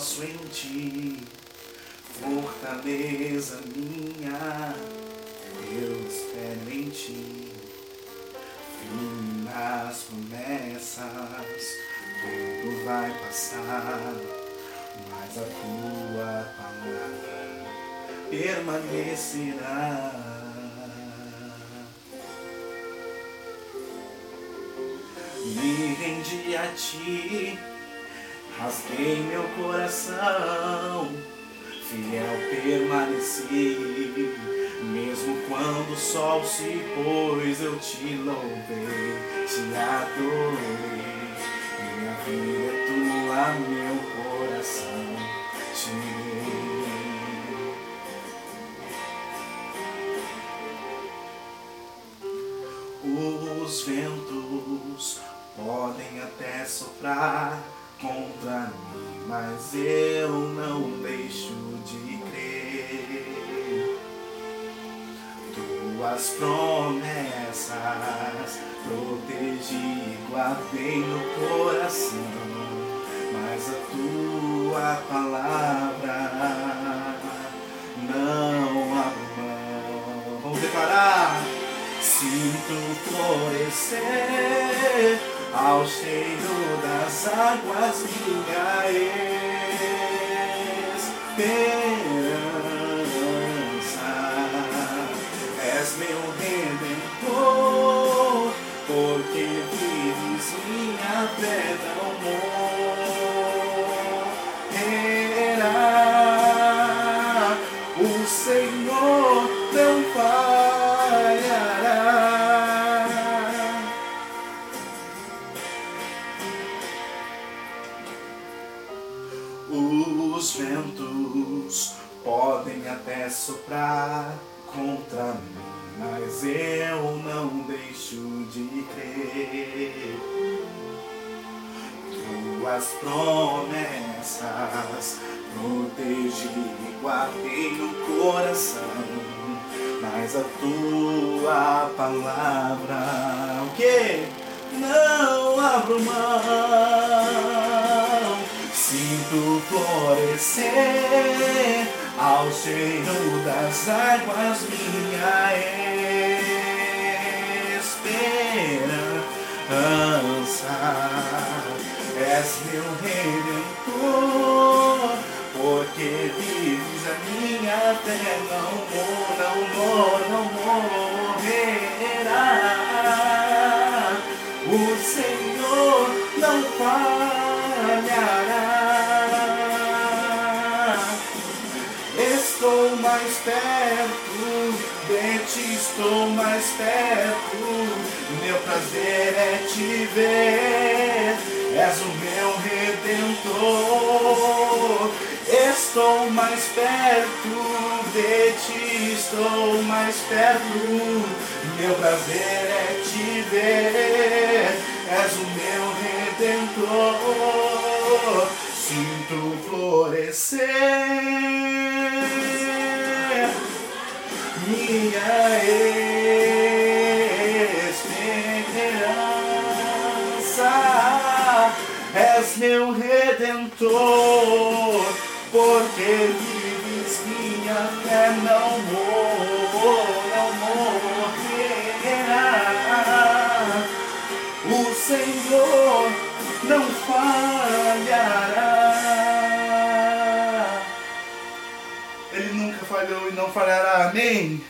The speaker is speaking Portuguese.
posso em ti, fortaleza minha, eu espero em ti, firme nas promessas, tudo vai passar, mas a tua palavra permanecerá. Me rendi a ti Rasguei meu coração, fiel permaneci. Mesmo quando o sol se pôs, eu te louvei, te adorei. Minha vida é tua, meu coração te. Os ventos podem até soprar contra mim, mas eu não deixo de crer. Tuas promessas protegi e guardei no coração, mas a tua palavra Sinto florescer ao cheiro das águas minha esperança. És meu redentor, porque vives minha não morrerá. O Senhor não falhará. Os ventos podem até soprar contra mim, mas eu não deixo de crer. Tuas promessas protegi e guardei no coração, mas a tua palavra, o que? Não abro mão. Sinto florescer ao cheiro das águas minha esperança. Estou mais perto de ti, estou mais perto. Meu prazer é te ver, és o meu redentor. Estou mais perto de ti, estou mais perto. Meu prazer é te ver, és o meu redentor. Sinto florescer minha esperança. És meu redentor, porque Falhou e não falhará. Amém.